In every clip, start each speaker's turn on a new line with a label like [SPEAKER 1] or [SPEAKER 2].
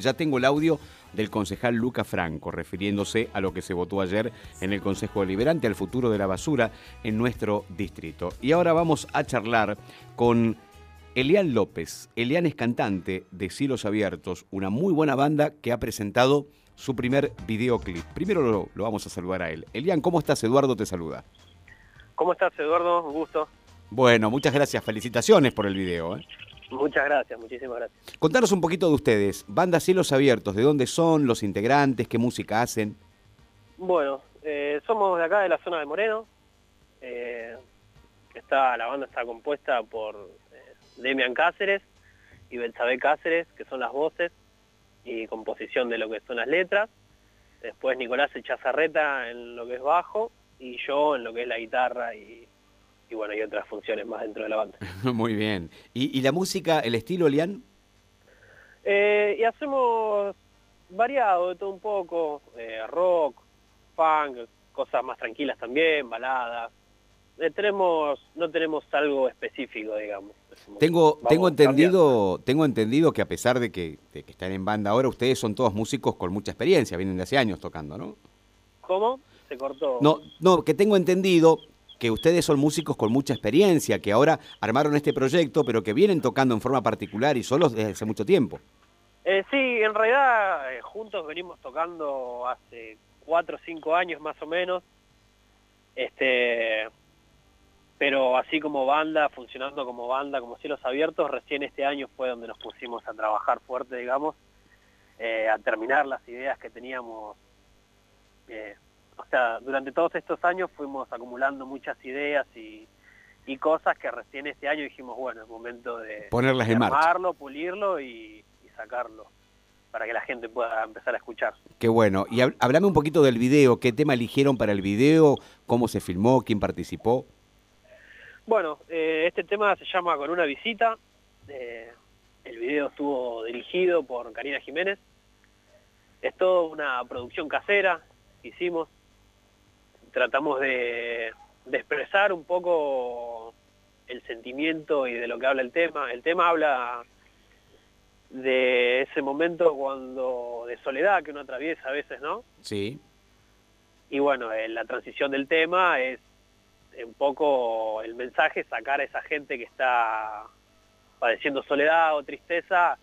[SPEAKER 1] Ya tengo el audio del concejal Luca Franco refiriéndose a lo que se votó ayer en el Consejo Deliberante al futuro de la basura en nuestro distrito. Y ahora vamos a charlar con Elian López. Elian es cantante de Cielos Abiertos, una muy buena banda que ha presentado su primer videoclip. Primero lo, lo vamos a saludar a él. Elian, ¿cómo estás? Eduardo te saluda.
[SPEAKER 2] ¿Cómo estás, Eduardo? Un gusto.
[SPEAKER 1] Bueno, muchas gracias. Felicitaciones por el video. ¿eh?
[SPEAKER 2] Muchas gracias, muchísimas gracias.
[SPEAKER 1] Contanos un poquito de ustedes. Banda Cielos Abiertos, ¿de dónde son los integrantes? ¿Qué música hacen?
[SPEAKER 2] Bueno, eh, somos de acá, de la zona de Moreno. Eh, está, la banda está compuesta por eh, Demian Cáceres y Belsabé Cáceres, que son las voces y composición de lo que son las letras. Después Nicolás Echazarreta en lo que es bajo y yo en lo que es la guitarra y, y otras funciones más dentro de la banda.
[SPEAKER 1] Muy bien. ¿Y, la música, el estilo, Lian?
[SPEAKER 2] Eh, y hacemos variado de todo un poco, eh, rock, punk, cosas más tranquilas también, baladas. Eh, tenemos, no tenemos algo específico, digamos.
[SPEAKER 1] Tengo, tengo entendido, tengo entendido que a pesar de que, de que están en banda ahora, ustedes son todos músicos con mucha experiencia, vienen de hace años tocando, ¿no?
[SPEAKER 2] ¿Cómo? Se cortó.
[SPEAKER 1] No, no, que tengo entendido que ustedes son músicos con mucha experiencia, que ahora armaron este proyecto, pero que vienen tocando en forma particular y solos desde hace mucho tiempo.
[SPEAKER 2] Eh, sí, en realidad eh, juntos venimos tocando hace cuatro o cinco años más o menos, este, pero así como banda, funcionando como banda, como cielos abiertos, recién este año fue donde nos pusimos a trabajar fuerte, digamos, eh, a terminar las ideas que teníamos o sea, durante todos estos años fuimos acumulando muchas ideas y, cosas que recién este año dijimos, bueno, es momento de
[SPEAKER 1] ponerlas en marcha.
[SPEAKER 2] pulirlo y, sacarlo para que la gente pueda empezar a escuchar.
[SPEAKER 1] Qué bueno. Y hablame un poquito del video, ¿qué tema eligieron para el video? ¿Cómo se filmó? ¿Quién participó?
[SPEAKER 2] Bueno, eh, este tema se llama Con una visita. Eh, el video estuvo dirigido por Karina Jiménez. Es toda una producción casera que hicimos tratamos de, expresar un poco el sentimiento y de lo que habla el tema. El tema habla de ese momento cuando de soledad que uno atraviesa a veces, ¿no?
[SPEAKER 1] Sí.
[SPEAKER 2] Y bueno, la transición del tema es un poco el mensaje, sacar a esa gente que está padeciendo soledad o tristeza,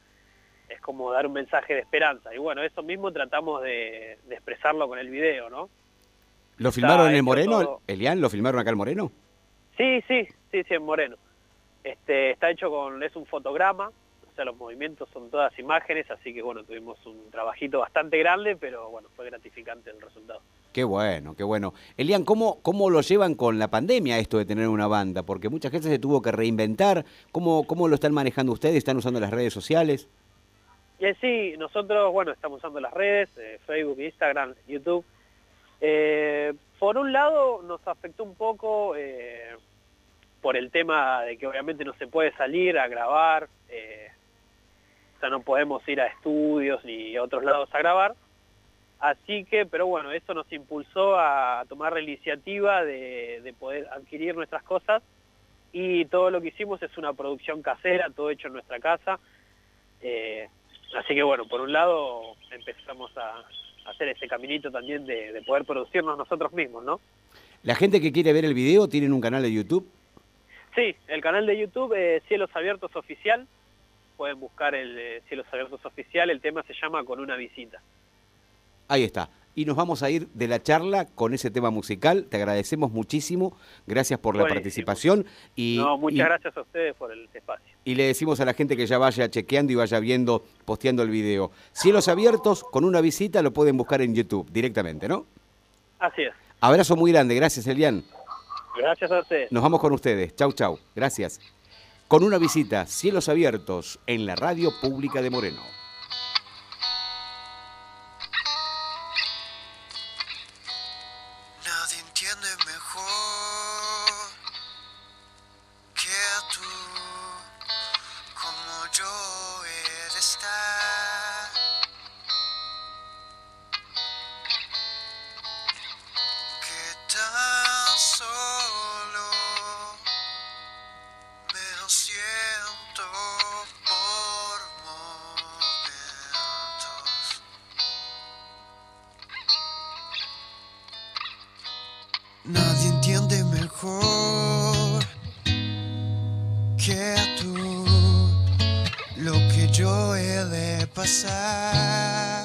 [SPEAKER 2] es como dar un mensaje de esperanza. Y bueno, eso mismo tratamos de, de expresarlo con el video, ¿no?
[SPEAKER 1] ¿Lo filmaron en el Moreno, Elian? ¿Lo filmaron acá en Moreno?
[SPEAKER 2] Sí, sí, sí, sí, en Moreno. Este, está hecho con, es un fotograma, o sea, los movimientos son todas imágenes, así que bueno, tuvimos un trabajito bastante grande, pero bueno, fue gratificante el resultado.
[SPEAKER 1] Qué bueno, qué bueno. Elian, ¿cómo, ¿cómo lo llevan con la pandemia esto de tener una banda? Porque mucha gente se tuvo que reinventar. ¿Cómo, cómo lo están manejando ustedes? ¿Están usando las redes sociales?
[SPEAKER 2] Eh, sí, nosotros, bueno, estamos usando las redes, eh, Facebook, Instagram, YouTube. Eh, por un lado nos afectó un poco eh, por el tema de que obviamente no se puede salir a grabar, eh, o sea, no podemos ir a estudios ni a otros lados a grabar, así que, pero bueno, eso nos impulsó a tomar la iniciativa de, poder adquirir nuestras cosas. Y todo lo que hicimos es una producción casera, todo hecho en nuestra casa, así que bueno, por un lado empezamos a, hacer ese caminito también de, poder producirnos nosotros mismos, ¿no?
[SPEAKER 1] ¿La gente que quiere ver el video tienen un canal de YouTube?
[SPEAKER 2] Sí, el canal de YouTube es Cielos Abiertos Oficial. Pueden buscar el Cielos Abiertos Oficial. El tema se llama Con una visita.
[SPEAKER 1] Ahí está y nos vamos a ir de la charla con ese tema musical. Te agradecemos muchísimo, gracias por la participación. Y,
[SPEAKER 2] no, muchas gracias a ustedes por el espacio.
[SPEAKER 1] Y le decimos a la gente que ya vaya chequeando y vaya viendo, posteando el video. Cielos abiertos, con una visita lo pueden buscar en YouTube directamente, ¿no?
[SPEAKER 2] Así es.
[SPEAKER 1] Abrazo muy grande, gracias Elian.
[SPEAKER 2] Gracias a ustedes.
[SPEAKER 1] Nos vamos con ustedes. Chau, chau. Gracias. Con una visita, Cielos Abiertos, en la Radio Pública de Moreno.
[SPEAKER 3] Nadie entiende mejor que tú lo que yo he de pasar.